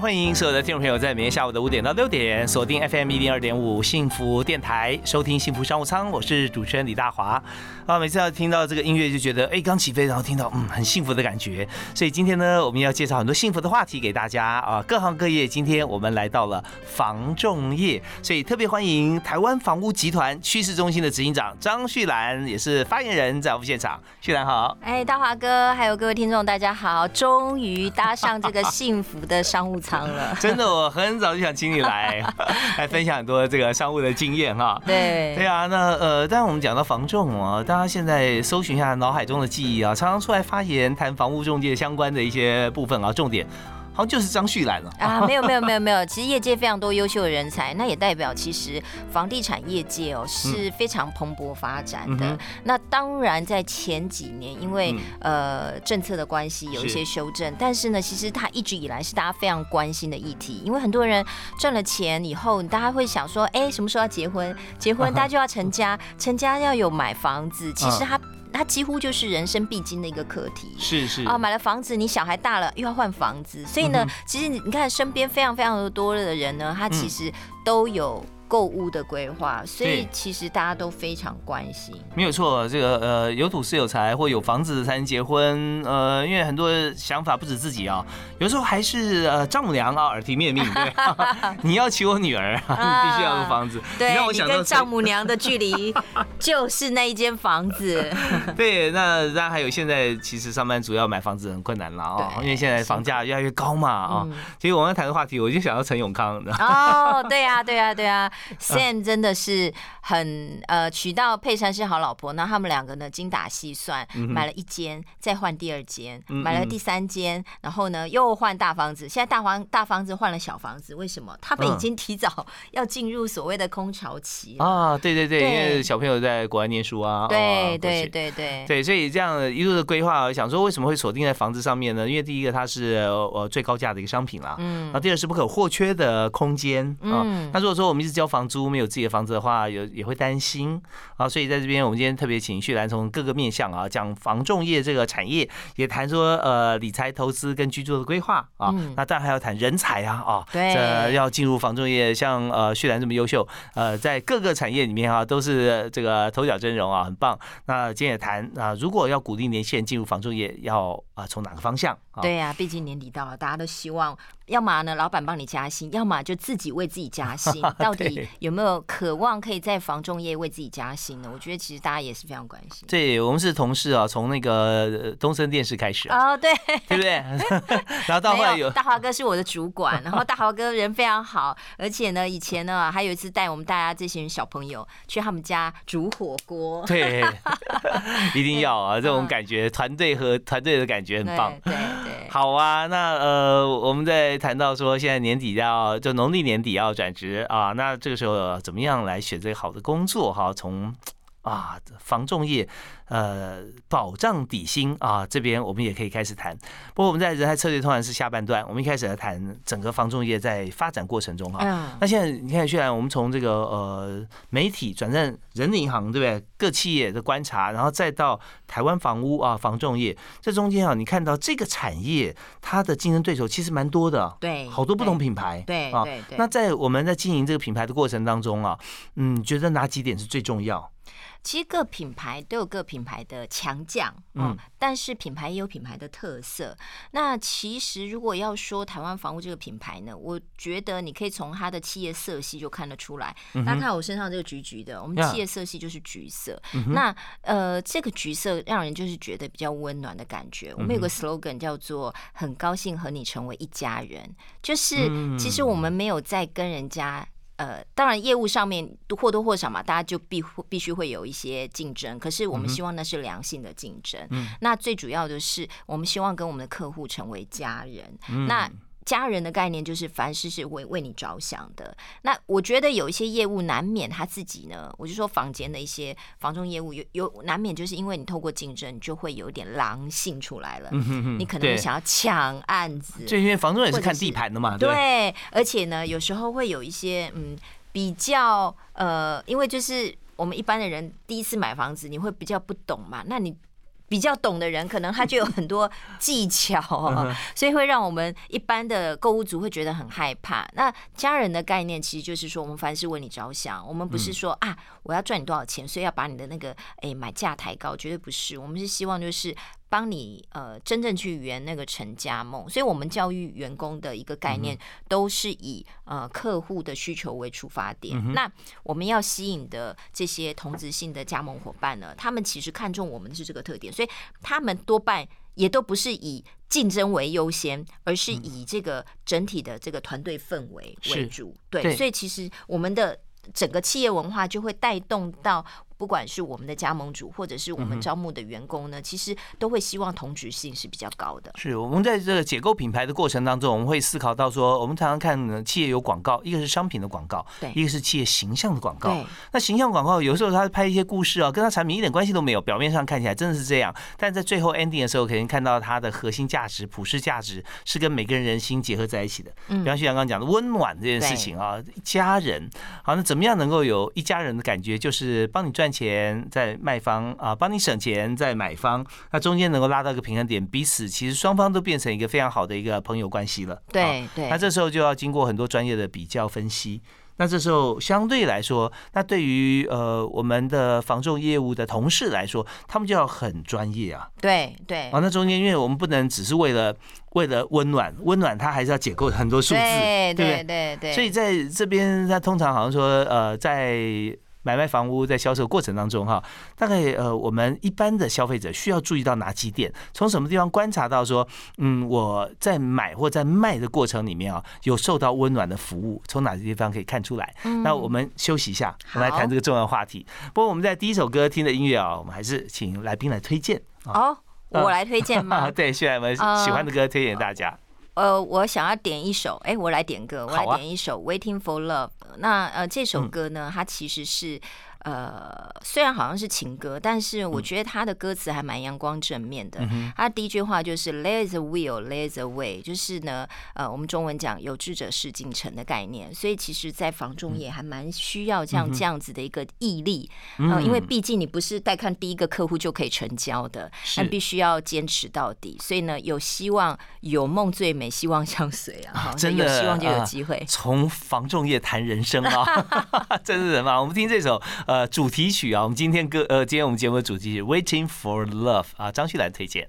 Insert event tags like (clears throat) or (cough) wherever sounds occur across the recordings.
欢迎所有的听众朋友在每天下午的五点到六点锁定 FM 一零二点五幸福电台收听幸福商务舱，我是主持人李大华。啊，每次要听到这个音乐就觉得哎刚起飞，然后听到嗯很幸福的感觉。所以今天呢，我们要介绍很多幸福的话题给大家啊，各行各业。今天我们来到了房仲业，所以特别欢迎台湾房屋集团趋势中心的执行长张旭兰，也是发言人，在我们现场。旭兰好，哎，大华哥，还有各位听众，大家好，终于搭上这个幸福的商务。舱了，(laughs) 真的，我很早就想请你来，(laughs) 来分享很多这个商务的经验哈。对，对啊，那呃，当然我们讲到房仲啊，大家现在搜寻一下脑海中的记忆啊，常常出来发言谈房屋中介相关的一些部分啊，重点。好像就是张旭来了啊！(laughs) 没有没有没有没有，其实业界非常多优秀的人才，那也代表其实房地产业界哦是非常蓬勃发展的。那当然在前几年，因为呃政策的关系有一些修正，但是呢，其实它一直以来是大家非常关心的议题，因为很多人赚了钱以后，大家会想说，哎，什么时候要结婚？结婚大家就要成家，成家要有买房子。其实它。它几乎就是人生必经的一个课题，是是。啊，买了房子，你小孩大了又要换房子，所以呢，其实你你看身边非常非常的多的人呢，他其实都有。购物的规划，所以其实大家都非常关心。没有错，这个呃，有土是有财，或有房子才能结婚。呃，因为很多想法不止自己啊，有时候还是呃丈母娘啊耳提面命，对，(laughs) 你要娶我女儿，(laughs) 你必须要有房子。对，你跟丈母娘的距离就是那一间房子。(laughs) 对，那当然还有现在其实上班族要买房子很困难了啊，因为现在房价越来越高嘛啊。其实我们谈的话题，我就想到陈永康。哦，对呀，对呀，对呀。(laughs) Sam 真的是很呃，娶到佩珊是好老婆，那他们两个呢精打细算，买了一间，再换第二间，买了第三间，然后呢又换大房子，现在大房大房子换了小房子，为什么？他们已经提早要进入所谓的空巢期啊！对对对，因为小朋友在国外念书啊，对对对对对，所以这样一路的规划，想说为什么会锁定在房子上面呢？因为第一个它是呃最高价的一个商品啦，嗯，那第二是不可或缺的空间啊。那如果说我们一直交房租没有自己的房子的话，有也会担心啊，所以在这边我们今天特别请旭兰从各个面向啊讲房仲业这个产业，也谈说呃理财投资跟居住的规划啊，那当然还要谈人才啊啊，这要进入房仲业，像呃旭兰这么优秀，呃在各个产业里面啊都是这个头角峥嵘啊，很棒。那今天也谈啊，如果要鼓励年轻人进入房仲业，要啊从哪个方向？对呀，毕竟年底到了，大家都希望。要么呢，老板帮你加薪；要么就自己为自己加薪。(laughs) 到底有没有渴望可以在房仲业为自己加薪呢？我觉得其实大家也是非常关心。对，我们是同事啊，从那个东森电视开始啊，对，对不对？(laughs) 然后到后来有大华哥是我的主管，(laughs) 然后大华哥人非常好，而且呢，以前呢还有一次带我们大家这些小朋友去他们家煮火锅。对，一定要啊，这种感觉，团队和团队的感觉很棒。对对，好啊，那呃，我们在。谈到说现在年底要就农历年底要转职啊，那这个时候怎么样来选择好的工作哈？从啊防重业。呃，保障底薪啊，这边我们也可以开始谈。不过我们在人才策略通常是下半段，我们一开始来谈整个防重业在发展过程中哈。那现在你看，虽然我们从这个呃媒体转战人银行，对不对？各企业的观察，然后再到台湾房屋啊防重业，这中间啊，你看到这个产业它的竞争对手其实蛮多的，对，好多不同品牌，对啊。那在我们在经营这个品牌的过程当中啊，嗯，觉得哪几点是最重要？其实各品牌都有各品牌的强项，嗯，但是品牌也有品牌的特色。那其实如果要说台湾房屋这个品牌呢，我觉得你可以从它的企业色系就看得出来。大家看我身上这个橘橘的，我们企业色系就是橘色。那呃，这个橘色让人就是觉得比较温暖的感觉。我们有个 slogan 叫做“很高兴和你成为一家人”，就是其实我们没有在跟人家。呃，当然业务上面或多或少嘛，大家就必必须会有一些竞争。可是我们希望那是良性的竞争。嗯，那最主要的是，我们希望跟我们的客户成为家人。嗯那家人的概念就是凡事是为为你着想的。那我觉得有一些业务难免他自己呢，我就说房间的一些房中业务有有难免就是因为你透过竞争就会有点狼性出来了。你可能想要抢案子，就因为房中也是看地盘的嘛。对，而且呢，有时候会有一些嗯比较呃，因为就是我们一般的人第一次买房子，你会比较不懂嘛，那你。比较懂的人，可能他就有很多技巧，(laughs) 所以会让我们一般的购物族会觉得很害怕。那家人的概念其实就是说，我们凡事为你着想，我们不是说啊，我要赚你多少钱，所以要把你的那个诶买价抬高，绝对不是。我们是希望就是。帮你呃真正去圆那个成家梦，所以我们教育员工的一个概念都是以呃客户的需求为出发点。那我们要吸引的这些同质性的加盟伙伴呢，他们其实看重我们的是这个特点，所以他们多半也都不是以竞争为优先，而是以这个整体的这个团队氛围为主。对，所以其实我们的整个企业文化就会带动到。不管是我们的加盟主，或者是我们招募的员工呢，其实都会希望同质性是比较高的。是我们在这个解构品牌的过程当中，我们会思考到说，我们常常看企业有广告，一个是商品的广告，对，一个是企业形象的广告。那形象广告有时候他拍一些故事啊，跟他产品一点关系都没有，表面上看起来真的是这样，但在最后 ending 的时候，可能看到它的核心价值、普世价值是跟每个人人心结合在一起的。嗯，比方徐阳刚刚讲的温暖这件事情啊，家人，好，那怎么样能够有一家人的感觉？就是帮你赚。钱在卖方啊，帮你省钱在买方，那中间能够拉到一个平衡点，彼此其实双方都变成一个非常好的一个朋友关系了。对对，那这时候就要经过很多专业的比较分析。那这时候相对来说，那对于呃我们的防重业务的同事来说，他们就要很专业啊。对对。啊，那中间因为我们不能只是为了为了温暖，温暖它还是要解构很多数字，对对对对。所以在这边，他通常好像说呃在。买卖房屋在销售过程当中，哈，大概呃，我们一般的消费者需要注意到哪几点？从什么地方观察到说，嗯，我在买或在卖的过程里面啊，有受到温暖的服务？从哪些地方可以看出来？那我们休息一下，我们来谈这个重要话题。不过我们在第一首歌听的音乐啊，我们还是请来宾来推荐。哦，我来推荐吗？(laughs) 对，现在我们喜欢的歌推荐大家。呃，我想要点一首，哎，我来点歌，我来点一首《Waiting for Love》。那呃，这首歌呢，它其实是。呃，虽然好像是情歌，但是我觉得他的歌词还蛮阳光正面的。他第一句话就是 “There's a will, there's a way”，就是呢，呃，我们中文讲“有志者事竟成”的概念。所以其实，在房仲业还蛮需要像这样子的一个毅力呃，因为毕竟你不是带看第一个客户就可以成交的，那必须要坚持到底。所以呢，有希望，有梦最美，希望相随啊！(laughs) 真的，有希望就有机会。从房仲业谈人生啊，(laughs) 真是人嘛！我们听这首。呃，主题曲啊，我们今天歌呃，今天我们节目的主题曲《Waiting for Love》啊，张旭兰推荐。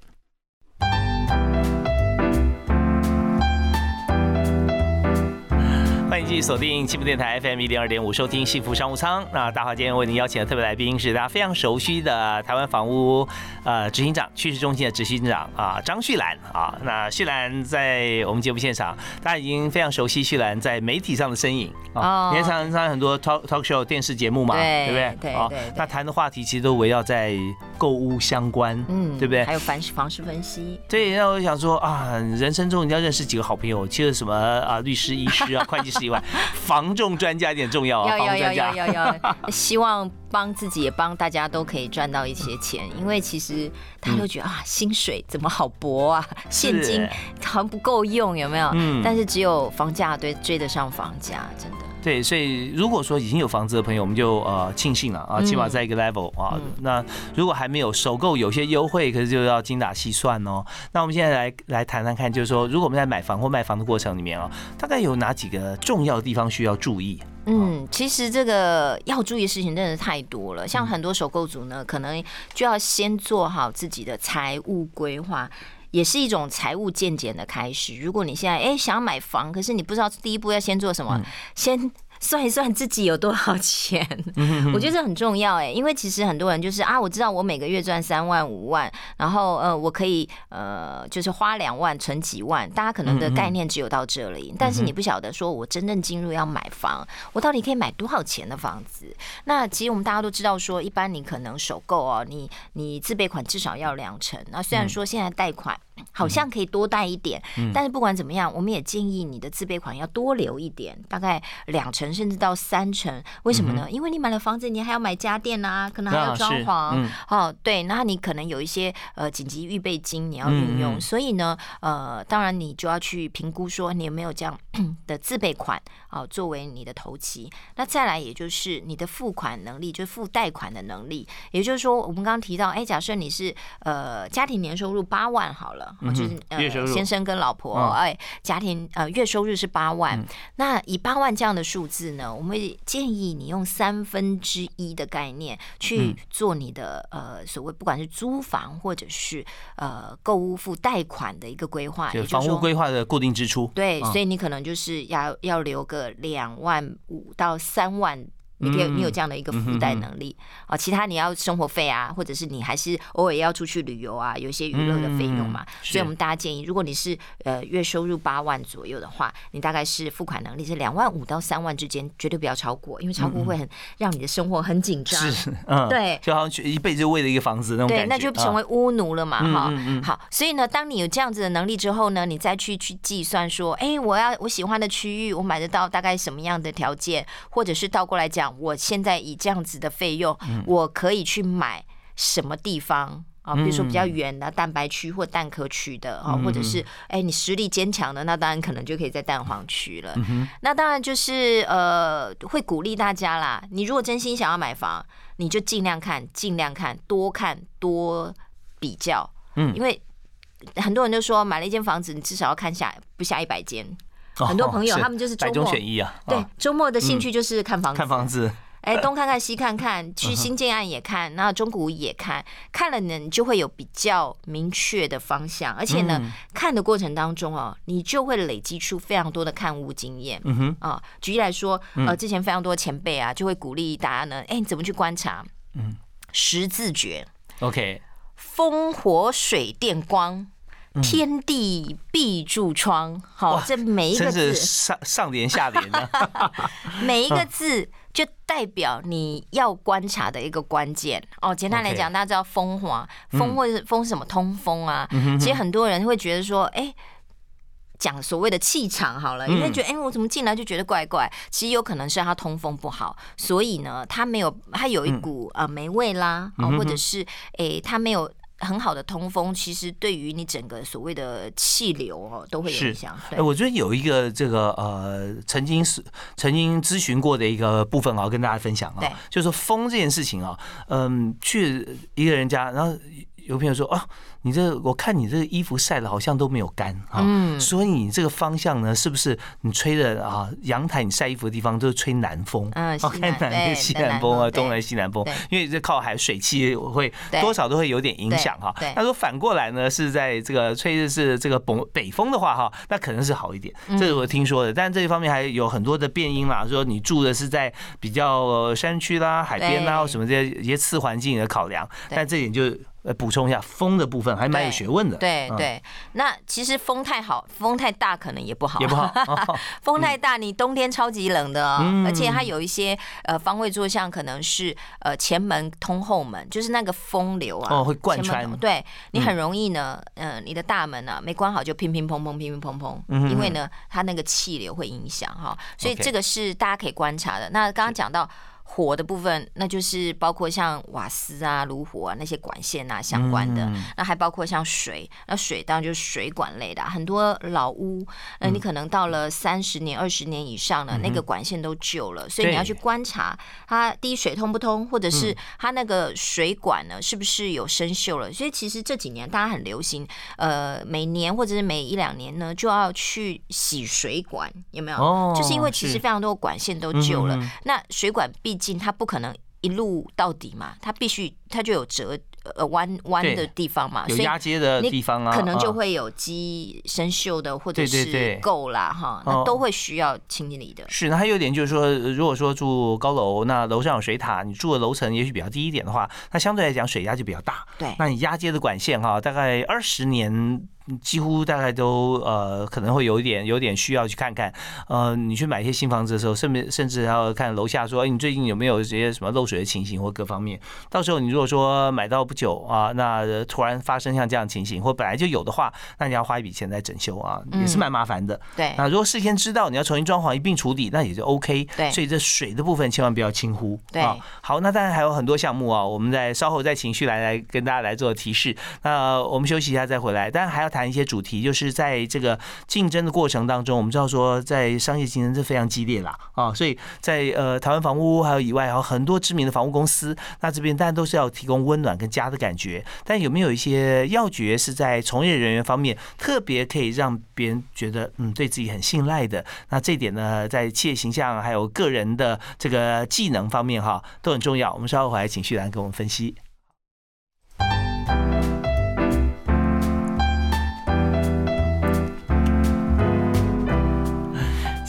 续锁定幸福电台 FM 一零二点五，收听幸福商务舱。那大华今天为您邀请的特别来宾是大家非常熟悉的台湾房屋呃执行长、趋势中心的执行长啊张旭兰啊。那旭兰在我们节目现场，大家已经非常熟悉旭兰在媒体上的身影啊，也常常很多 talk talk show 电视节目嘛，对不对？对对。那谈的话题其实都围绕在购物相关，嗯，对不对？还有房房事分析。对，那我想说啊，人生中你要认识几个好朋友，其实什么啊，律师、医师啊，(laughs) 会计师。以外，(laughs) 防重专家一点重要啊！要要要要要，(laughs) 希望帮自己也帮大家都可以赚到一些钱，因为其实他都觉得啊，薪水怎么好薄啊，现金好像不够用，有没有？嗯。但是只有房价对追得上房价，真的。对，所以如果说已经有房子的朋友，我们就呃庆幸了啊，起码在一个 level 啊。那如果还没有首购，有些优惠，可是就要精打细算哦。那我们现在来来谈谈看，就是说，如果我们在买房或卖房的过程里面啊，大概有哪几个重要的地方需要注意？嗯，其实这个要注意的事情真的太多了。像很多首购族呢，可能就要先做好自己的财务规划。也是一种财务渐减的开始。如果你现在哎想要买房，可是你不知道第一步要先做什么，先算一算自己有多少钱，我觉得这很重要哎，因为其实很多人就是啊，我知道我每个月赚三万五万，然后呃，我可以呃，就是花两万存几万，大家可能的概念只有到这里，但是你不晓得说我真正进入要买房，我到底可以买多少钱的房子？那其实我们大家都知道说，一般你可能首购哦，你你自备款至少要两成，那虽然说现在贷款。好像可以多带一点，但是不管怎么样，我们也建议你的自备款要多留一点，大概两成甚至到三成。为什么呢？因为你买了房子，你还要买家电啊，可能还要装潢。哦，对，那你可能有一些呃紧急预备金你要运用，所以呢，呃，当然你就要去评估说你有没有这样 (clears throat) 的自备款啊，作为你的头期。那再来，也就是你的付款能力，就是付贷款的能力。也就是说，我们刚刚提到，哎，假设你是呃家庭年收入八万好了。就是呃，先生跟老婆哎，家庭呃月收入是八万，那以八万这样的数字呢，我们建议你用三分之一的概念去做你的呃所谓不管是租房或者是呃购物付贷款的一个规划，就房屋规划的固定支出。对，所以你可能就是要要留个两万五到三万。你可以，你有这样的一个负贷能力啊。其他你要生活费啊，或者是你还是偶尔要出去旅游啊，有一些娱乐的费用嘛。所以我们大家建议，如果你是呃月收入八万左右的话，你大概是付款能力是两万五到三万之间，绝对不要超过，因为超过会很让你的生活很紧张。是，嗯，对，就好像一辈子为了一个房子那种感觉，那就成为巫奴了嘛，哈。好，所以呢，当你有这样子的能力之后呢，你再去去计算说，哎，我要我喜欢的区域，我买得到大概什么样的条件，或者是倒过来讲，我现在。以这样子的费用，我可以去买什么地方啊？比如说比较远的蛋白区或蛋壳区的啊，或者是哎，你实力坚强的，那当然可能就可以在蛋黄区了。那当然就是呃，会鼓励大家啦。你如果真心想要买房，你就尽量看，尽量看，多看多比较。嗯，因为很多人都说买了一间房子，你至少要看下不下一百间。(laughs) 很多朋友他们就是百中选一啊，对，周末的兴趣就是看房子，看房子。哎，东看看西看看，去新建案也看，那中古也看，看了呢，你就会有比较明确的方向，而且呢，看的过程当中哦，你就会累积出非常多的看屋经验。嗯哼，啊，举例来说，呃，之前非常多前辈啊，就会鼓励大家呢，哎，你怎么去观察？嗯，十字诀。OK，风火水电光，天地必住窗。好，这每一个字上上联下联的，(laughs) 每一个字。就代表你要观察的一个关键哦。简单来讲，大家知道风华风或者风什么？通风啊。其实很多人会觉得说，哎，讲所谓的气场好了，你会觉得哎，我怎么进来就觉得怪怪。其实有可能是他通风不好，所以呢，他没有，他有一股呃霉味啦，啊，或者是哎，他没有。很好的通风，其实对于你整个所谓的气流哦，都会有影响。哎，我觉得有一个这个呃，曾经是曾经咨询过的一个部分啊，跟大家分享啊，就是说风这件事情啊，嗯，去一个人家，然后有朋友说啊。你这我看你这个衣服晒的好像都没有干啊，所以你这个方向呢，是不是你吹的啊？阳台你晒衣服的地方都是吹南风，嗯，(laughs) 西南西南风啊，东南西南风，因为这靠海水汽会多少都会有点影响哈。那说反过来呢，是在这个吹的是这个北北风的话哈，那可能是好一点，这是我听说的。但这一方面还有很多的变音啦，说你住的是在比较山区啦、海边啦或什么这些一些次环境的考量，但这点就。呃，补充一下风的部分还蛮有学问的。对对，那其实风太好，风太大可能也不好。也不好。(laughs) (laughs) 风太大，你冬天超级冷的，而且它有一些呃方位坐向可能是呃前门通后门，就是那个风流啊，哦会贯穿。对你很容易呢，嗯，你的大门呢没关好就乒乒乓乓乒乒乓乓，因为呢它那个气流会影响哈，所以这个是大家可以观察的。那刚刚讲到。火的部分，那就是包括像瓦斯啊、炉火啊那些管线啊相关的，那还包括像水，那水当然就是水管类的。很多老屋，那你可能到了三十年、二十年以上了，那个管线都旧了，所以你要去观察它滴水通不通，或者是它那个水管呢是不是有生锈了。所以其实这几年大家很流行，呃，每年或者是每一两年呢就要去洗水管，有没有？哦，就是因为其实非常多管线都旧了，那水管必。进它不可能一路到底嘛，它必须它就有折呃弯弯的地方嘛，有压接的地方啊，可能就会有鸡生锈的或者是垢啦哈，那都会需要清理的。是，那还有一点就是说，如果说住高楼，那楼上有水塔，你住的楼层也许比较低一点的话，那相对来讲水压就比较大。对，那你压接的管线哈，大概二十年。几乎大概都呃可能会有一点有点需要去看看，呃，你去买一些新房子的时候，甚至甚至还要看楼下说，哎，你最近有没有这些什么漏水的情形或各方面？到时候你如果说买到不久啊，那突然发生像这样情形，或本来就有的话，那你要花一笔钱来整修啊，也是蛮麻烦的。对。那如果事先知道你要重新装潢一并处理，那也就 OK。对。所以这水的部分千万不要轻忽。对。好，那当然还有很多项目啊，我们在稍后再情绪来来跟大家来做提示。那我们休息一下再回来，当然还要谈谈一些主题，就是。在这个竞争的过程当中，我们知道说，在商业竞争是非常激烈啦啊，所以在呃台湾房屋还有以外，还有很多知名的房屋公司，那这边当然都是要提供温暖跟家的感觉。但有没有一些要诀是在从业人员方面特别可以让别人觉得嗯对自己很信赖的？那这点呢，在企业形象还有个人的这个技能方面哈都很重要。我们稍后回来请旭兰给我们分析。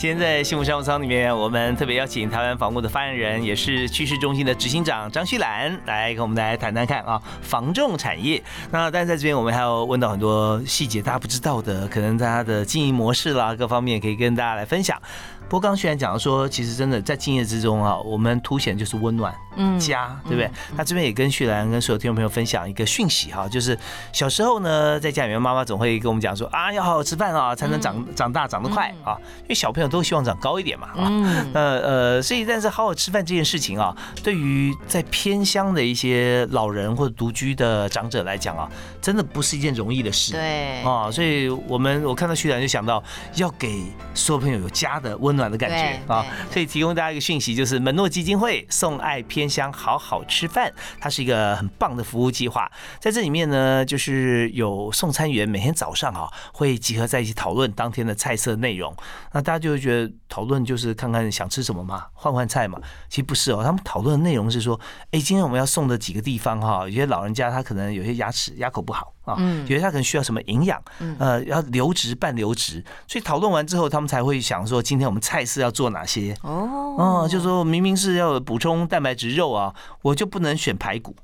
今天在幸福商务舱里面，我们特别邀请台湾房屋的发言人，也是趋势中心的执行长张旭兰来跟我们来谈谈看啊，房重产业。那但是在这边，我们还要问到很多细节，大家不知道的，可能大家的经营模式啦，各方面可以跟大家来分享。不过刚刚虽然讲说，其实真的在敬业之中啊，我们凸显就是温暖，嗯，家，对不对？那这边也跟旭兰跟所有听众朋友分享一个讯息哈，就是小时候呢，在家里面妈妈总会跟我们讲说啊，要好好吃饭啊，才能长长大长得快啊，因为小朋友都希望长高一点嘛，啊，呃呃，所以但是好好吃饭这件事情啊，对于在偏乡的一些老人或者独居的长者来讲啊，真的不是一件容易的事，对，啊，所以我们我看到旭兰就想到要给所有朋友有家的温暖。暖的感觉啊，所以提供大家一个讯息，就是门诺基金会送爱偏乡好好吃饭，它是一个很棒的服务计划。在这里面呢，就是有送餐员每天早上啊会集合在一起讨论当天的菜色内容。那大家就会觉得讨论就是看看想吃什么嘛，换换菜嘛。其实不是哦，他们讨论的内容是说，哎，今天我们要送的几个地方哈，有些老人家他可能有些牙齿牙口不好。啊，觉得他可能需要什么营养，呃，要留职半留职，所以讨论完之后，他们才会想说，今天我们菜式要做哪些？哦，哦，就说明明是要补充蛋白质肉啊，我就不能选排骨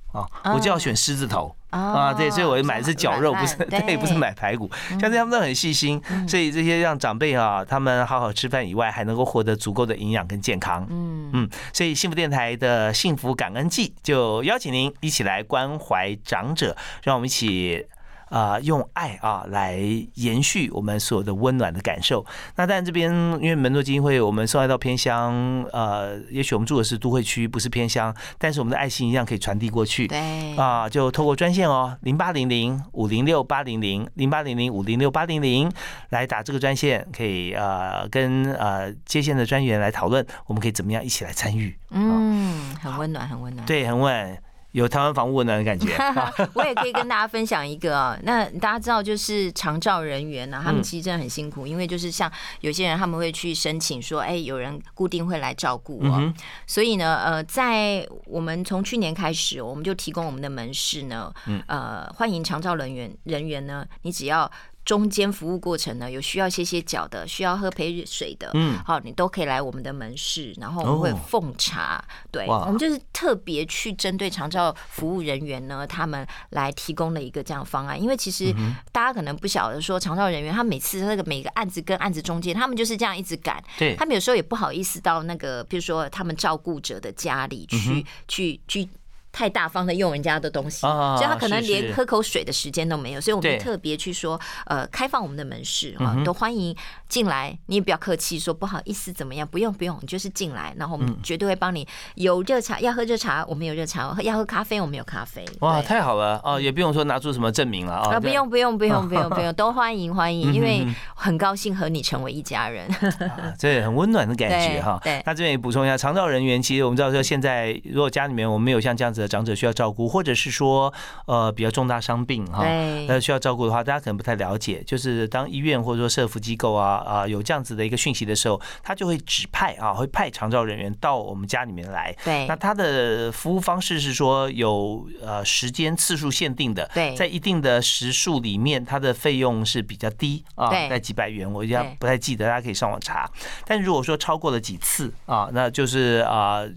啊，我就要选狮子头。啊，对，所以我买的是绞肉，不是对，不是买排骨。像这他们都很细心，所以这些让长辈啊，他们好好吃饭以外，还能够获得足够的营养跟健康。嗯嗯，所以幸福电台的幸福感恩季就邀请您一起来关怀长者，让我们一起。啊，用爱啊来延续我们所有的温暖的感受。那但这边因为门诺基金会，我们送爱到偏乡，呃，也许我们住的是都会区，不是偏乡，但是我们的爱心一样可以传递过去。对，啊，就透过专线哦，零八零零五零六八零零零八零零五零六八零零来打这个专线，可以呃跟呃接线的专员来讨论，我们可以怎么样一起来参与。嗯，很温暖，很温暖。对，很温。有台湾房屋温暖的感觉，(laughs) 我也可以跟大家分享一个啊。那大家知道，就是长照人员呢，他们其实真的很辛苦，因为就是像有些人他们会去申请说，哎，有人固定会来照顾我。所以呢，呃，在我们从去年开始，我们就提供我们的门市呢，呃，欢迎长照人员人员呢，你只要。中间服务过程呢，有需要歇歇脚的，需要喝陪水的，嗯，好，你都可以来我们的门市，然后我们会奉茶，对，我们就是特别去针对长照服务人员呢，他们来提供了一个这样方案，因为其实大家可能不晓得说，长照人员他每次那个每个案子跟案子中间，他们就是这样一直赶，对，他们有时候也不好意思到那个，比如说他们照顾者的家里去，去，去。太大方的用人家的东西，所以他可能连喝口水的时间都没有。所以我们特别去说，呃，开放我们的门市啊，都欢迎进来。你也不要客气，说不好意思怎么样？不用不用，你就是进来，然后我们绝对会帮你。有热茶要喝热茶，我们有热茶；要喝咖啡，我们有咖啡。哇，太好了哦，也不用说拿出什么证明了啊。不用不用不用不用不用，都欢迎欢迎，因为很高兴和你成为一家人。(laughs) 这很温暖的感觉哈。(laughs) 对，那这边也补充一下，长照人员其实我们知道说，现在如果家里面我们有像这样子。的长者需要照顾，或者是说呃比较重大伤病哈，那需要照顾的话，大家可能不太了解，就是当医院或者说社福机构啊啊有这样子的一个讯息的时候，他就会指派啊会派长照人员到我们家里面来。对，那他的服务方式是说有呃时间次数限定的，对，在一定的时数里面，他的费用是比较低啊，在几百元，我一下不太记得，大家可以上网查。但如果说超过了几次啊，那就是啊。呃，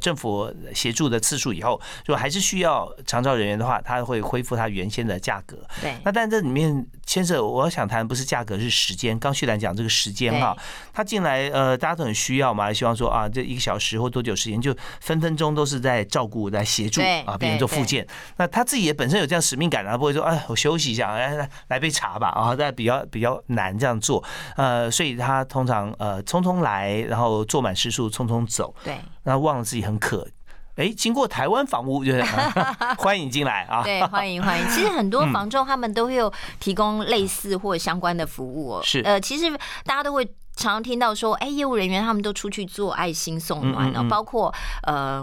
政府协助的次数以后，如果还是需要长照人员的话，他会恢复他原先的价格。对。那但这里面牵涉，我想谈不是价格，是时间。刚旭兰讲这个时间哈，他进来呃，大家都很需要嘛，希望说啊，这一个小时或多久时间，就分分钟都是在照顾、在协助啊，别人做复健。那他自己也本身有这样使命感啊，不会说哎，我休息一下，来来杯茶吧啊，但比较比较难这样做。呃，所以他通常呃匆匆来，然后坐满时数，匆匆走。对。那忘了自己很渴，哎，经过台湾房屋就是 (laughs) 欢迎进来啊！对，欢迎欢迎。其实很多房仲他们都会有提供类似或相关的服务哦。是，呃，其实大家都会。常常听到说，哎，业务人员他们都出去做爱心送暖了，包括呃，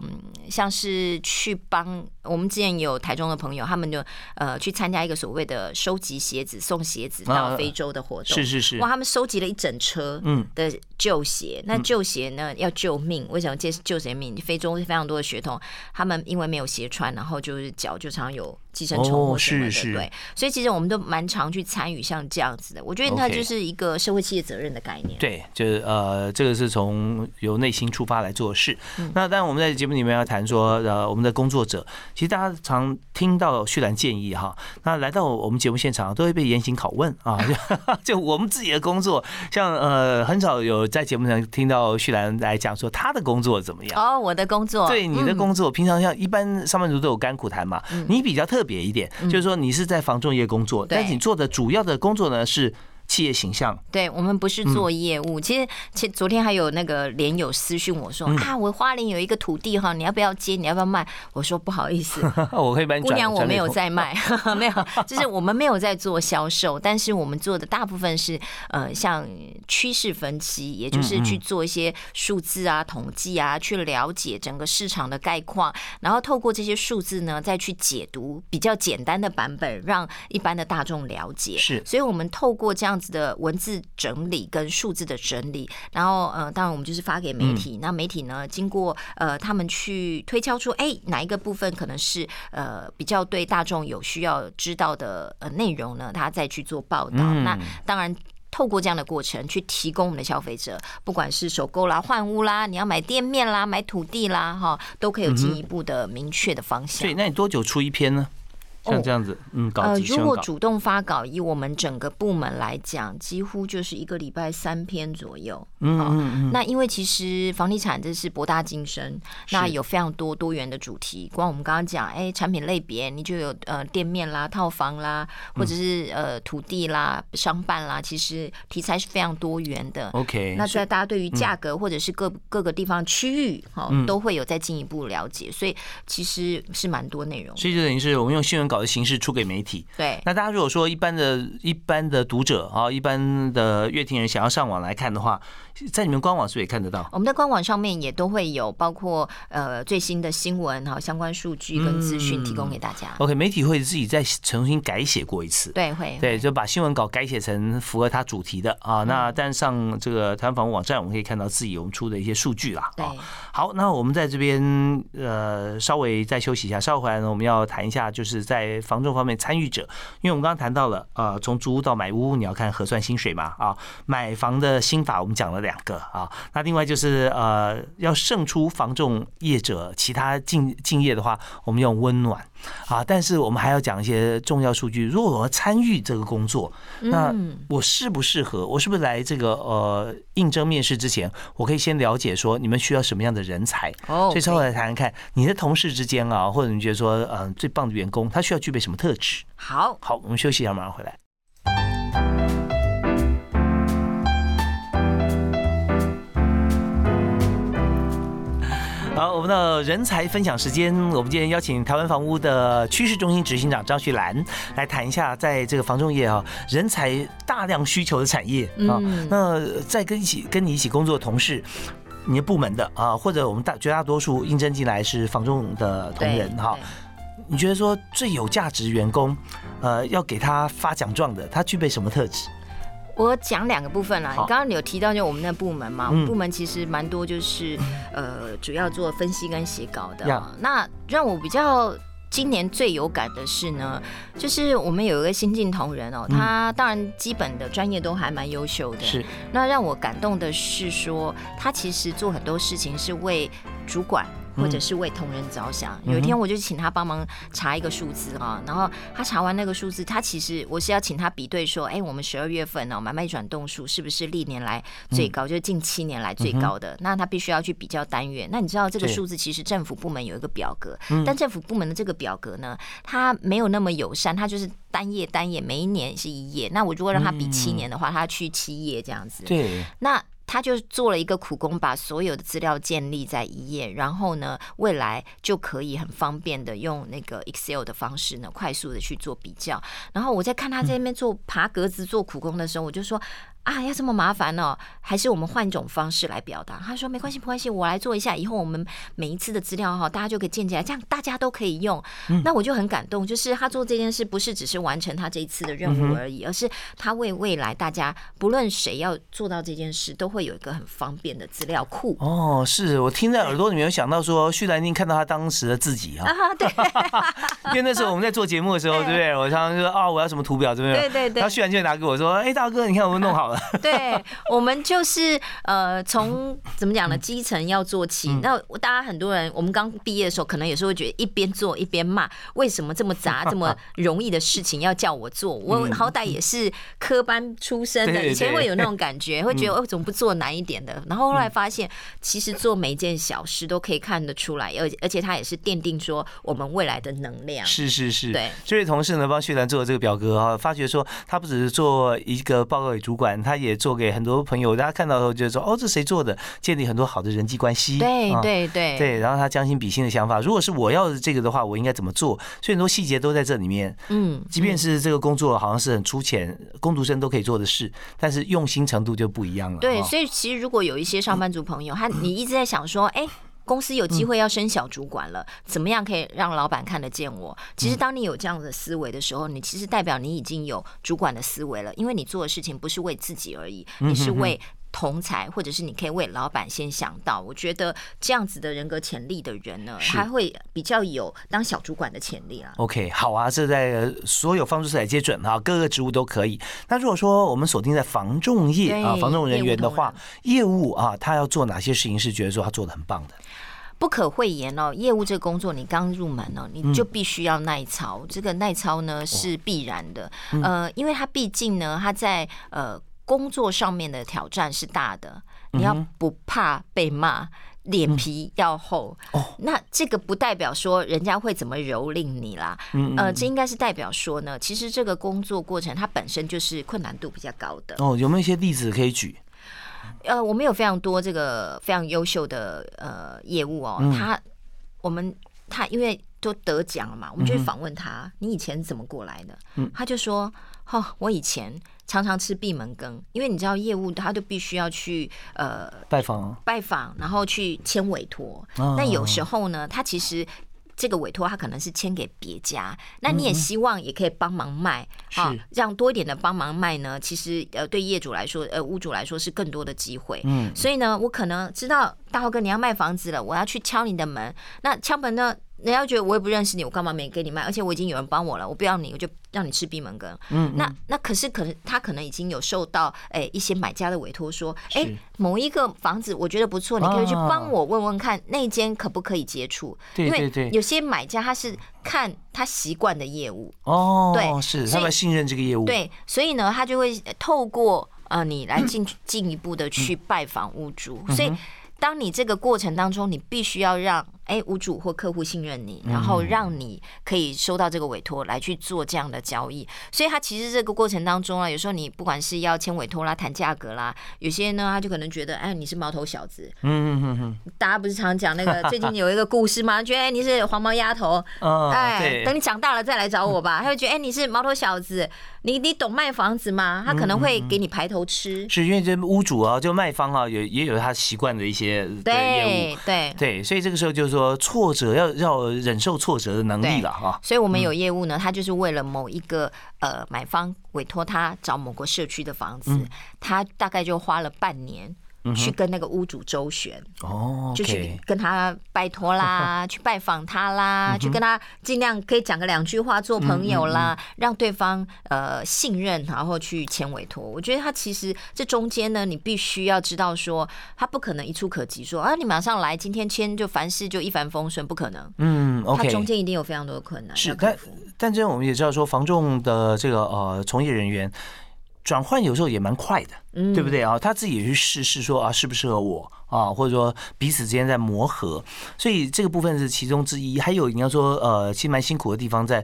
像是去帮我们之前有台中的朋友，他们就呃去参加一个所谓的收集鞋子、送鞋子到非洲的活动。是是是，哇，他们收集了一整车的旧鞋。那旧鞋呢要救命，为什么借救谁命？非洲非常多的血统，他们因为没有鞋穿，然后就是脚就常有。寄生虫或什么的，对，所以其实我们都蛮常去参与像这样子的。我觉得它就是一个社会企业责任的概念。对，就是呃，这个是从由内心出发来做事。那当然我们在节目里面要谈说，呃，我们的工作者，其实大家常听到旭兰建议哈，那来到我们节目现场都会被严刑拷问啊，就 (laughs) (laughs) 就我们自己的工作，像呃，很少有在节目上听到旭兰来讲说他的工作怎么样。哦，我的工作，对你的工作，平常像一般上班族都有甘苦谈嘛，你比较特。特别一点，就是说你是在防重业工作，但是你做的主要的工作呢是。企业形象，对我们不是做业务。其实，前昨天还有那个连友私讯我说啊，我花莲有一个土地哈，你要不要接？你要不要卖？我说不好意思，(laughs) 我可以帮你姑娘，我没有在卖，(laughs) 没有，就是我们没有在做销售，但是我们做的大部分是呃，像趋势分析，也就是去做一些数字啊、统计啊，去了解整个市场的概况，然后透过这些数字呢，再去解读比较简单的版本，让一般的大众了解。是，所以我们透过这样。的文字整理跟数字的整理，然后呃，当然我们就是发给媒体，那媒体呢，经过呃他们去推敲出，哎，哪一个部分可能是呃比较对大众有需要知道的呃内容呢？他再去做报道。那当然透过这样的过程去提供我们的消费者，不管是首购啦、换屋啦、你要买店面啦、买土地啦，哈，都可以有进一步的明确的方向。所以，那你多久出一篇呢？像这样子，嗯，呃，如果主动发稿，以我们整个部门来讲，几乎就是一个礼拜三篇左右。嗯嗯嗯。那因为其实房地产这是博大精深，那有非常多多元的主题。光我们刚刚讲，哎，产品类别，你就有呃店面啦、套房啦，或者是呃土地啦、商办啦，其实题材是非常多元的。OK。那在大家对于价格或者是各各个地方区域，哈，都会有再进一步了解，所以其实是蛮多内容。所以就等于是我们用新闻。稿的形式出给媒体，对。那大家如果说一般的、一般的读者啊，一般的乐听人想要上网来看的话。在你们官网是不是也看得到？我们的官网上面也都会有，包括呃最新的新闻哈，相关数据跟资讯提供给大家。OK，媒体会自己再重新改写过一次，对，会，对，就把新闻稿改写成符合它主题的啊。那但上这个台湾房屋网站，我们可以看到自己我们出的一些数据啦。对，好，那我们在这边呃稍微再休息一下，稍后回来呢，我们要谈一下就是在房仲方面参与者，因为我们刚刚谈到了呃从租屋到买屋，你要看核算薪水嘛啊，买房的新法我们讲了两。两个啊，那另外就是呃，要胜出防重业者，其他敬敬业的话，我们用温暖啊。但是我们还要讲一些重要数据。如果我要参与这个工作，那我适不适合？我是不是来这个呃应征面试之前，我可以先了解说你们需要什么样的人才？哦，所以稍后来谈谈看，你的同事之间啊，或者你觉得说嗯最棒的员工，他需要具备什么特质？好，好，我们休息一下，马上回来。好，我们的人才分享时间，我们今天邀请台湾房屋的趋势中心执行长张旭兰来谈一下，在这个房仲业啊，人才大量需求的产业啊，那在跟一起跟你一起工作的同事。你的部门的啊，或者我们大绝大多数应征进来是房仲的同仁哈，你觉得说最有价值员工，呃，要给他发奖状的，他具备什么特质？我讲两个部分啦，你刚刚有提到就我们那部门嘛，我们部门其实蛮多就是 (laughs) 呃，主要做分析跟写稿的。那让我比较。今年最有感的是呢，就是我们有一个新进同仁哦，他当然基本的专业都还蛮优秀的。是。那让我感动的是说，他其实做很多事情是为主管。或者是为同仁着想。有一天，我就请他帮忙查一个数字啊，然后他查完那个数字，他其实我是要请他比对说，哎，我们十二月份呢买卖转动数是不是历年来最高，就是近七年来最高的？那他必须要去比较单元。那你知道这个数字其实政府部门有一个表格，但政府部门的这个表格呢，它没有那么友善，它就是单页单页，每一年是一页。那我如果让他比七年的话，他去七页这样子。对。那他就做了一个苦工，把所有的资料建立在一页，然后呢，未来就可以很方便的用那个 Excel 的方式呢，快速的去做比较。然后我在看他在那边做爬格子做苦工的时候，我就说。啊，要这么麻烦呢？还是我们换一种方式来表达？他说没关系，没关系，我来做一下。以后我们每一次的资料哈，大家就可以建起来，这样大家都可以用。那我就很感动，就是他做这件事不是只是完成他这一次的任务而已，而是他为未来大家不论谁要做到这件事，都会有一个很方便的资料库。哦，是我听在耳朵里面有想到说，旭兰，您看到他当时的自己啊？对，(laughs) 因为那时候我们在做节目的时候，(laughs) 对不对？我常常说啊，我要什么图表，对不对？对对对。然后旭兰就拿给我说，哎，大哥，你看我们弄好了。(laughs) 对，我们就是呃，从怎么讲呢？基层要做起。那大家很多人，我们刚毕业的时候，可能有时候会觉得一边做一边骂，为什么这么杂、(laughs) 这么容易的事情要叫我做？我好歹也是科班出身的，以前会有那种感觉，(laughs) 会觉得哦，怎么不做难一点的？然后后来发现，其实做每一件小事都可以看得出来，而而且它也是奠定说我们未来的能量。是是是，对。这位同事呢，帮旭兰做这个表格啊，发觉说他不只是做一个报告给主管，他也做给很多朋友，大家看到后就说：“哦，这谁做的？”建立很多好的人际关系。对对对对，然后他将心比心的想法，如果是我要这个的话，我应该怎么做？所以很多细节都在这里面。嗯，即便是这个工作好像是很粗浅，工读生都可以做的事，但是用心程度就不一样了。对，所以其实如果有一些上班族朋友，他你一直在想说：“哎。”公司有机会要升小主管了，怎么样可以让老板看得见我？其实，当你有这样的思维的时候，你其实代表你已经有主管的思维了，因为你做的事情不是为自己而已，你是为。同才，或者是你可以为老板先想到，我觉得这样子的人格潜力的人呢，他会比较有当小主管的潜力啊。OK，好啊，这在所有方式来接准哈，各个职务都可以。那如果说我们锁定在防重业啊，防重人员的话，业务啊，他要做哪些事情是觉得说他做的很棒的？不可讳言哦，业务这个工作，你刚入门哦，你就必须要耐操。这个耐操呢是必然的，呃，因为他毕竟呢，他在呃。工作上面的挑战是大的，你要不怕被骂，脸皮要厚。哦，那这个不代表说人家会怎么蹂躏你啦。嗯呃，这应该是代表说呢，其实这个工作过程它本身就是困难度比较高的。哦，有没有一些例子可以举？呃，我们有非常多这个非常优秀的呃业务哦，他我们他因为都得奖了嘛，我们就访问他，你以前怎么过来的？嗯，他就说，哦，我以前。常常吃闭门羹，因为你知道业务，他都必须要去呃拜访拜访，然后去签委托。那有时候呢，他其实这个委托他可能是签给别家，那你也希望也可以帮忙卖啊，让多一点的帮忙卖呢。其实呃，对业主来说，呃，屋主来说是更多的机会。嗯，所以呢，我可能知道大浩哥你要卖房子了，我要去敲你的门。那敲门呢？人家觉得我也不认识你，我干嘛没给你卖？而且我已经有人帮我了，我不要你，我就让你吃闭门羹。嗯，那那可是可能他可能已经有受到诶一些买家的委托，说哎某一个房子我觉得不错，你可以去帮我问问看那间可不可以接触？对对对，有些买家他是看他习惯的业务哦，对，是他们信任这个业务，对，所以呢他就会透过呃你来进 (clears throat) 进一步的去拜访屋主，所以当你这个过程当中，你必须要让。哎屋主或客户信任你，然后让你可以收到这个委托来去做这样的交易。所以他其实这个过程当中啊，有时候你不管是要签委托啦、谈价格啦，有些呢他就可能觉得哎你是毛头小子，嗯嗯嗯，大家不是常讲那个 (laughs) 最近有一个故事吗？觉得哎你是黄毛丫头，哎等你长大了再来找我吧。他会觉得哎你是毛头小子，你你懂卖房子吗？他可能会给你排头吃，是因为这屋主啊，就卖方啊，有也有他习惯的一些对对对，所以这个时候就是说挫折要要忍受挫折的能力了哈。所以我们有业务呢，他就是为了某一个呃买方委托他找某个社区的房子，他大概就花了半年。去跟那个屋主周旋，哦，就去跟他拜托啦，(laughs) 去拜访他啦，去跟他尽量可以讲个两句话，做朋友啦，让对方呃信任，然后去签委托。我觉得他其实这中间呢，你必须要知道说，他不可能一触可及，说啊，你马上来，今天签就凡事就一帆风顺，不可能。嗯，OK，他中间一定有非常多的困难。是，但但这我们也知道说，房仲的这个呃从业人员。转换有时候也蛮快的，嗯对不对啊？他自己也去试试说啊，适不适合我啊？或者说彼此之间在磨合，所以这个部分是其中之一。还有你要说呃，其实蛮辛苦的地方在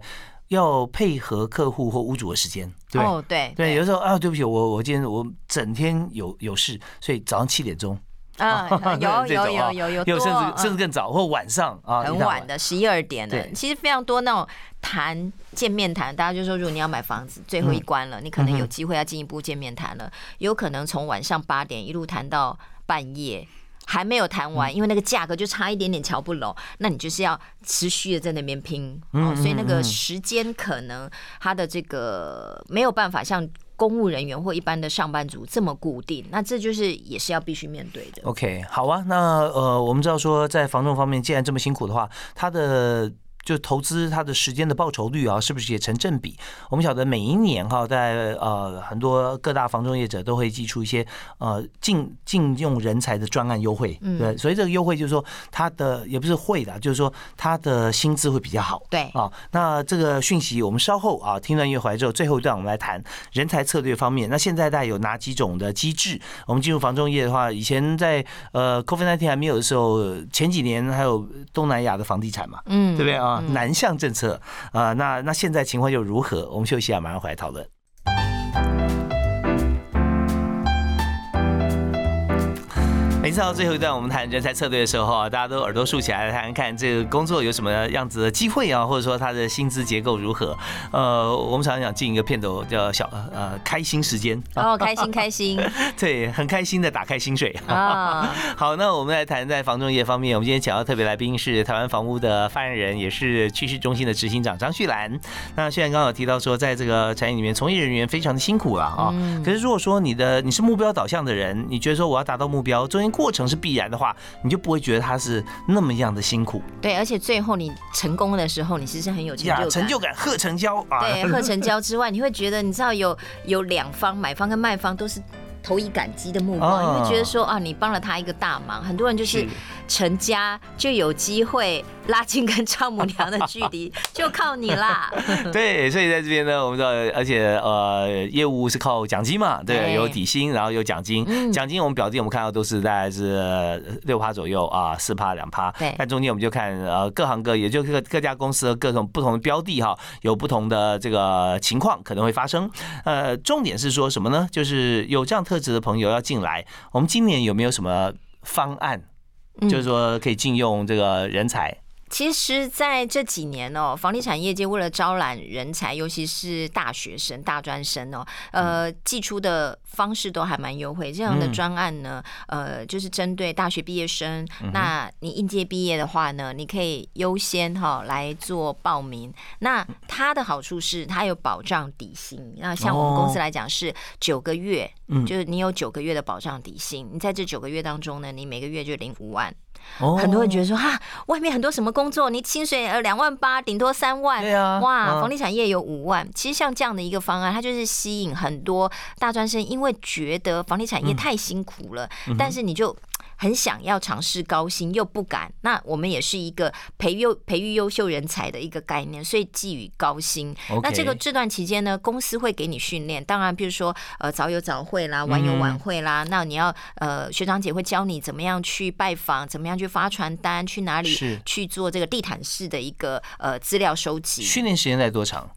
要配合客户或屋主的时间，对哦，对对，有时候啊，对不起，我我今天我整天有有事，所以早上七点钟 (laughs) 啊，有有有有有，有甚至甚至更早或晚上啊，很晚的十一二点的，其实非常多那种。谈见面谈，大家就说，如果你要买房子，最后一关了，你可能有机会要进一步见面谈了，有可能从晚上八点一路谈到半夜，还没有谈完，因为那个价格就差一点点瞧不拢，那你就是要持续的在那边拼，所以那个时间可能它的这个没有办法像公务人员或一般的上班族这么固定，那这就是也是要必须面对的。OK，好啊，那呃，我们知道说在防冻方面，既然这么辛苦的话，他的。就投资它的时间的报酬率啊，是不是也成正比？我们晓得每一年哈，在呃很多各大房中业者都会寄出一些呃禁禁用人才的专案优惠，对，所以这个优惠就是说它的也不是会的，就是说它的薪资会比较好。对啊，那这个讯息我们稍后啊听完乐回来之后，最后一段我们来谈人才策略方面。那现在大概有哪几种的机制？我们进入房中业的话，以前在呃 COVID-19 还没有的时候，前几年还有东南亚的房地产嘛，嗯，对不对啊？南向政策啊，那那现在情况又如何？我们休息一下，马上回来讨论。次到最后一段，我们谈人才策略的时候啊，大家都耳朵竖起来，谈看这个工作有什么样子的机会啊，或者说他的薪资结构如何？呃，我们常常讲进一个片头叫小呃开心时间哦，开心开心，(laughs) 对，很开心的打开薪水啊。(laughs) 好，那我们来谈在房仲业方面，我们今天请到特别来宾是台湾房屋的发言人，也是趋势中心的执行长张旭兰。那旭兰刚刚有提到说，在这个产业里面，从业人员非常的辛苦了啊，可是如果说你的你是目标导向的人，你觉得说我要达到目标，中间过程是必然的话，你就不会觉得它是那么样的辛苦。对，而且最后你成功的时候，你其实很有成就感，成就感，贺成交啊！对，贺成交之外，你会觉得，你知道有有两方，买方跟卖方都是投以感激的目光，因为觉得说啊，你帮了他一个大忙。很多人就是成家就有机会。拉近跟丈母娘的距离 (laughs) 就靠你啦。(laughs) 对，所以在这边呢，我们知道，而且呃，业务是靠奖金嘛，对，有底薪，然后有奖金。奖金我们表弟我们看到都是大概是六趴左右啊，四趴两趴。对，但中间我们就看呃各行各业，就各各家公司的各种不同的标的哈，有不同的这个情况可能会发生。呃，重点是说什么呢？就是有这样特质的朋友要进来，我们今年有没有什么方案，就是说可以禁用这个人才？其实，在这几年哦，房地产业界为了招揽人才，尤其是大学生、大专生哦，呃，寄出的方式都还蛮优惠。这样的专案呢，呃，就是针对大学毕业生。那你应届毕业的话呢，你可以优先哈来做报名。那它的好处是，它有保障底薪。那像我们公司来讲是九个月，就是你有九个月的保障底薪。你在这九个月当中呢，你每个月就领五万。很多人觉得说哈，外面很多什么工作，你薪水呃两万八，顶多三万，对啊，哇，房地产业有五万。其实像这样的一个方案，它就是吸引很多大专生，因为觉得房地产业太辛苦了，但是你就很想要尝试高薪又不敢，那我们也是一个培育培育优秀人才的一个概念，所以寄予高薪。那这个这段期间呢，公司会给你训练，当然，比如说呃早有早会啦，晚有晚会啦，那你要呃学长姐会教你怎么样去拜访，怎么样去发传单，去哪里去做这个地毯式的一个呃资料收集。训练时间在多长？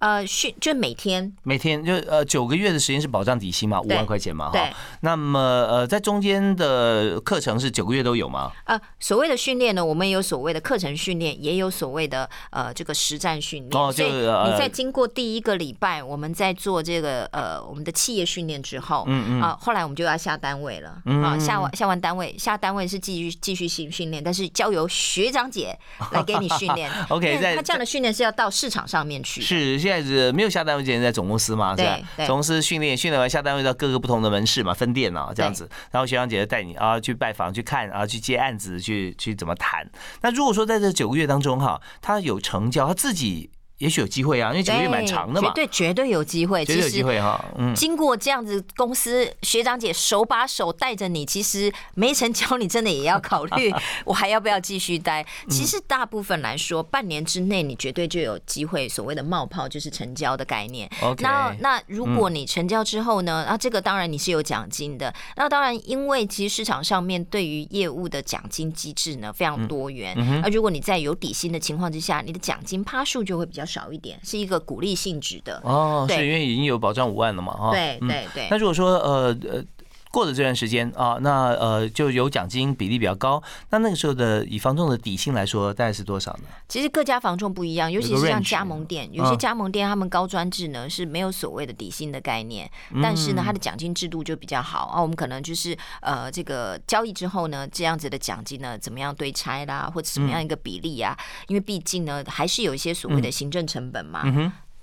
呃，训就每天，每天就呃九个月的时间是保障底薪嘛，五万块钱嘛，哈。那么呃，在中间的课程是九个月都有吗？呃，所谓的训练呢，我们也有所谓的课程训练，也有所谓的呃这个实战训练。哦，所以你在经过第一个礼拜，我们在做这个呃我们的企业训练之后，嗯嗯，啊，后来我们就要下单位了，啊，下完下完单位，下单位是继续继续训训练，但是交由学长姐来给你训练。(laughs) OK，在他这样的训练是要到市场上面去。是。现在是没有下单位之前在总公司嘛，是吧？总公司训练，训练完下单位到各个不同的门市嘛，分店啊这样子。然后学长姐带你啊去拜访、去看啊、去接案子、去去怎么谈。那如果说在这九个月当中哈，他有成交，他自己。也许有机会啊，因为九个月蛮长的嘛，绝对绝对有机会，绝对有机会哈。嗯，经过这样子，公司学长姐手把手带着你，其实没成交，你真的也要考虑，(laughs) 我还要不要继续待？其实大部分来说，半年之内你绝对就有机会，所谓的冒泡就是成交的概念。那那如果你成交之后呢？那这个当然你是有奖金的。那当然，因为其实市场上面对于业务的奖金机制呢非常多元。那如果你在有底薪的情况之下，你的奖金趴数就会比较。少一点是一个鼓励性质的哦，是因为已经有保障五万了嘛？哈，对对对。那如果说呃呃过了这段时间啊，那呃就有奖金比例比较高，那那个时候的以房仲的底薪来说，大概是多少呢？其实各家房仲不一样，尤其是像加盟店，有些加盟店他们高专制呢是没有所谓的底薪的概念，但是呢它的奖金制度就比较好啊。我们可能就是呃这个交易之后呢，这样子的奖金呢怎么样对拆啦，或者怎么样一个比例啊？因为毕竟呢还是有一些所谓的行政成本嘛。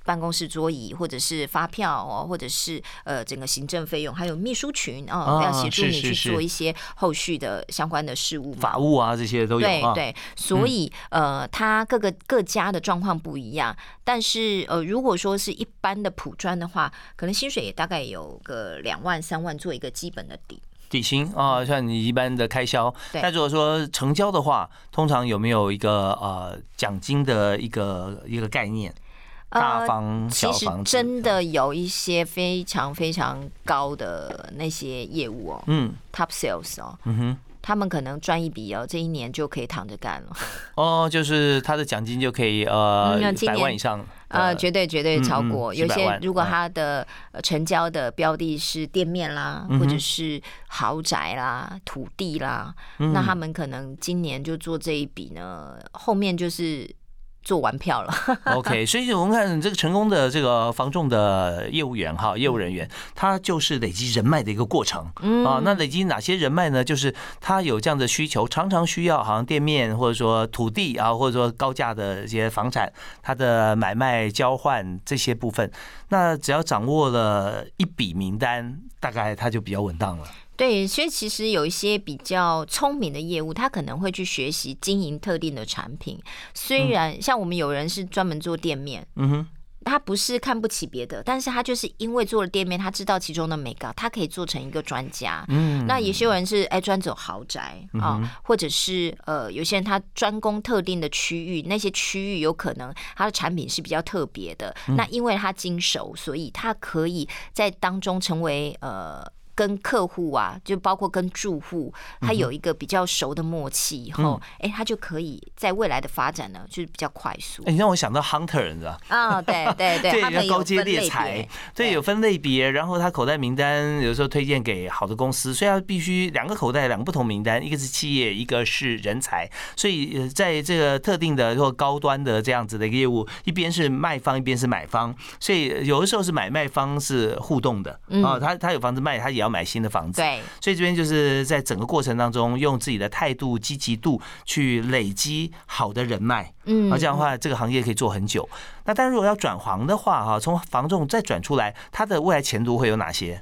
办公室桌椅，或者是发票哦，或者是呃整个行政费用，还有秘书群哦，要协助你去做一些后续的相关的事务、法务啊这些都有。对对，所以呃，他各个各家的状况不一样，但是呃，如果说是一般的普专的话，可能薪水也大概有个两万三万做一个基本的底。底薪啊，像你一般的开销。那如果说成交的话，通常有没有一个呃奖金的一个一个概念？大房、小房真的有一些非常非常高的那些业务哦，嗯，top sales 哦，嗯哼，他们可能赚一笔哦，这一年就可以躺着干了。哦，就是他的奖金就可以呃百万以上，呃，绝对绝对超过。有些如果他的成交的标的是店面啦，或者是豪宅啦、土地啦，那他们可能今年就做这一笔呢，后面就是。做完票了，(laughs) OK，所以我们看这个成功的这个房仲的业务员哈，业务人员，他就是累积人脉的一个过程啊。那累积哪些人脉呢？就是他有这样的需求，常常需要好像店面或者说土地啊，或者说高价的一些房产，他的买卖交换这些部分，那只要掌握了一笔名单，大概他就比较稳当了。对，所以其实有一些比较聪明的业务，他可能会去学习经营特定的产品。虽然像我们有人是专门做店面，嗯哼，他不是看不起别的，但是他就是因为做了店面，他知道其中的美感，他可以做成一个专家。嗯，那有些人是哎专走豪宅啊，或者是呃有些人他专攻特定的区域，那些区域有可能他的产品是比较特别的。那因为他经手，所以他可以在当中成为呃。跟客户啊，就包括跟住户，他有一个比较熟的默契，以后，哎，他就可以在未来的发展呢，就是比较快速。哎，你让我想到 hunter，你知道啊，对对对，对，(laughs) 高阶猎才，对，有分类别，然后他口袋名单有时候推荐给好的公司，所以他必须两个口袋，两个不同名单，一个是企业，一个是人才，所以在这个特定的或高端的这样子的业务，一边是卖方，一边是买方，所以有的时候是买卖方是互动的啊，他他有房子卖，他也要。要买新的房子，对，所以这边就是在整个过程当中，用自己的态度、积极度去累积好的人脉，嗯，那这样的话，这个行业可以做很久。那但如果要转行的话，哈，从房仲再转出来，它的未来前途会有哪些？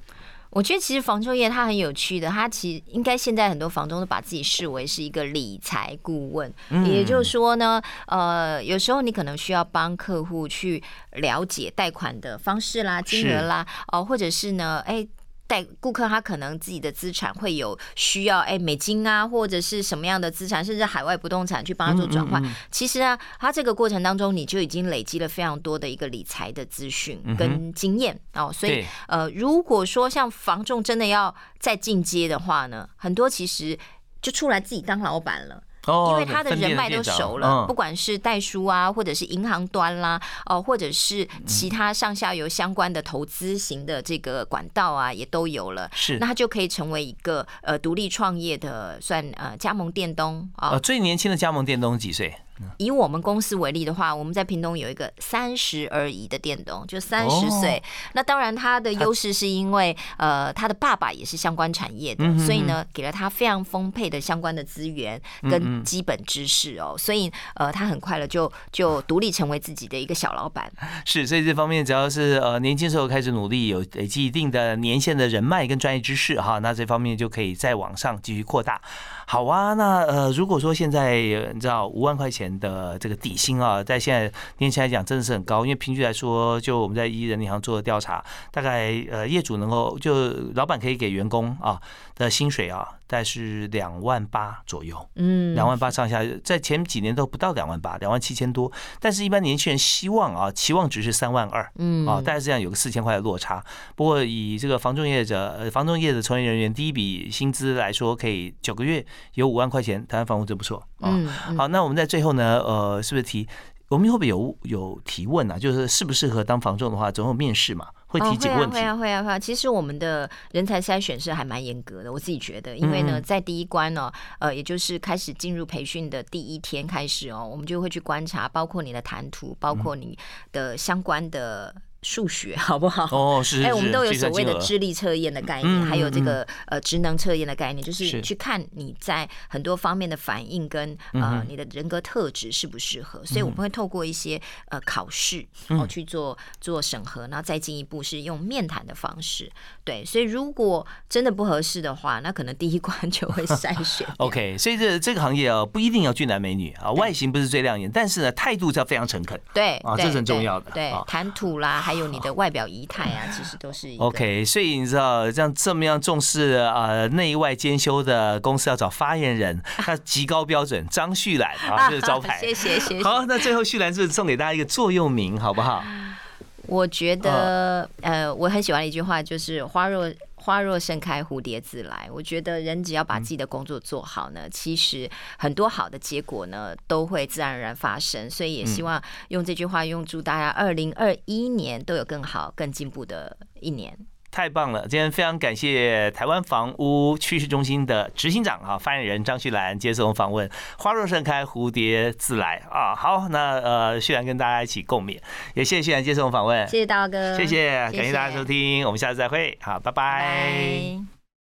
我觉得其实房仲业它很有趣的，它其实应该现在很多房东都把自己视为是一个理财顾问，也就是说呢，呃，有时候你可能需要帮客户去了解贷款的方式啦、金额啦，哦，或者是呢，哎。带顾客他可能自己的资产会有需要，哎，美金啊，或者是什么样的资产，甚至海外不动产去帮他做转换。其实呢，他这个过程当中，你就已经累积了非常多的一个理财的资讯跟经验哦。所以，呃，如果说像房仲真的要再进阶的话呢，很多其实就出来自己当老板了。因为他的人脉都熟了，不管是代书啊，或者是银行端啦，哦，或者是其他上下游相关的投资型的这个管道啊，也都有了。是，那他就可以成为一个呃独立创业的，算呃加盟店东啊。最年轻的加盟店东几岁？以我们公司为例的话，我们在屏东有一个三十而已的电动，就三十岁。那当然，他的优势是因为呃，他的爸爸也是相关产业的，所以呢，给了他非常丰沛的相关的资源跟基本知识哦。所以呃，他很快了就就独立成为自己的一个小老板。是，所以这方面只要是呃年轻时候开始努力，有累积一定的年限的人脉跟专业知识哈，那这方面就可以再往上继续扩大。好啊，那呃，如果说现在你知道五万块钱的这个底薪啊，在现在年轻来讲真的是很高，因为平均来说，就我们在一人银行做的调查，大概呃业主能够就老板可以给员工啊的薪水啊。大概是两万八左右，嗯，两万八上下，在前几年都不到两万八，两万七千多。但是，一般年轻人希望啊，期望值是三万二，嗯，啊，大概这样有个四千块的落差。不过，以这个房仲业者、房仲业的从业人员第一笔薪资来说，可以九个月有五万块钱，台湾房屋真不错啊。好，那我们在最后呢，呃，是不是提我们会不会有有提问啊？就是适不适合当房仲的话，总有面试嘛。会提几个问题，会啊会啊会啊！其实我们的人才筛选是还蛮严格的，我自己觉得，因为呢，在第一关呢，呃，也就是开始进入培训的第一天开始哦，我们就会去观察，包括你的谈吐，包括你的相关的。数学 (laughs) 好不好？哦，是。哎，我们都有所谓的智力测验的概念，还有这个呃职能测验的概念，就是去看你在很多方面的反应跟呃你的人格特质适不适合。所以我们会透过一些呃考试哦去做做审核，然后再进一步是用面谈的方式。对，所以如果真的不合适的话，那可能第一关就会筛选。(laughs) OK，所以这这个行业啊，不一定要俊男美女啊，外形不是最亮眼，但是呢，态度要非常诚恳。对啊，这是很重要的。对，谈吐啦，还有你的外表仪态啊，其实都是 OK。所以你知道，像这么样重视啊内外兼修的公司要找发言人，(laughs) 那极高标准，张旭兰啊，(laughs) 这是招牌。谢谢谢谢。好，那最后旭兰是送给大家一个座右铭，好不好？我觉得呃，我很喜欢的一句话就是“花若花若盛开，蝴蝶自来”。我觉得人只要把自己的工作做好呢，其实很多好的结果呢都会自然而然发生。所以也希望用这句话，用祝大家二零二一年都有更好、更进步的一年。太棒了！今天非常感谢台湾房屋趋势中心的执行长啊，发言人张旭兰接受访问。花若盛开，蝴蝶自来啊！好，那呃，旭兰跟大家一起共勉，也谢谢旭兰接受访问，谢谢大哥，谢谢，感谢大家收听，我们下次再会，好，拜拜。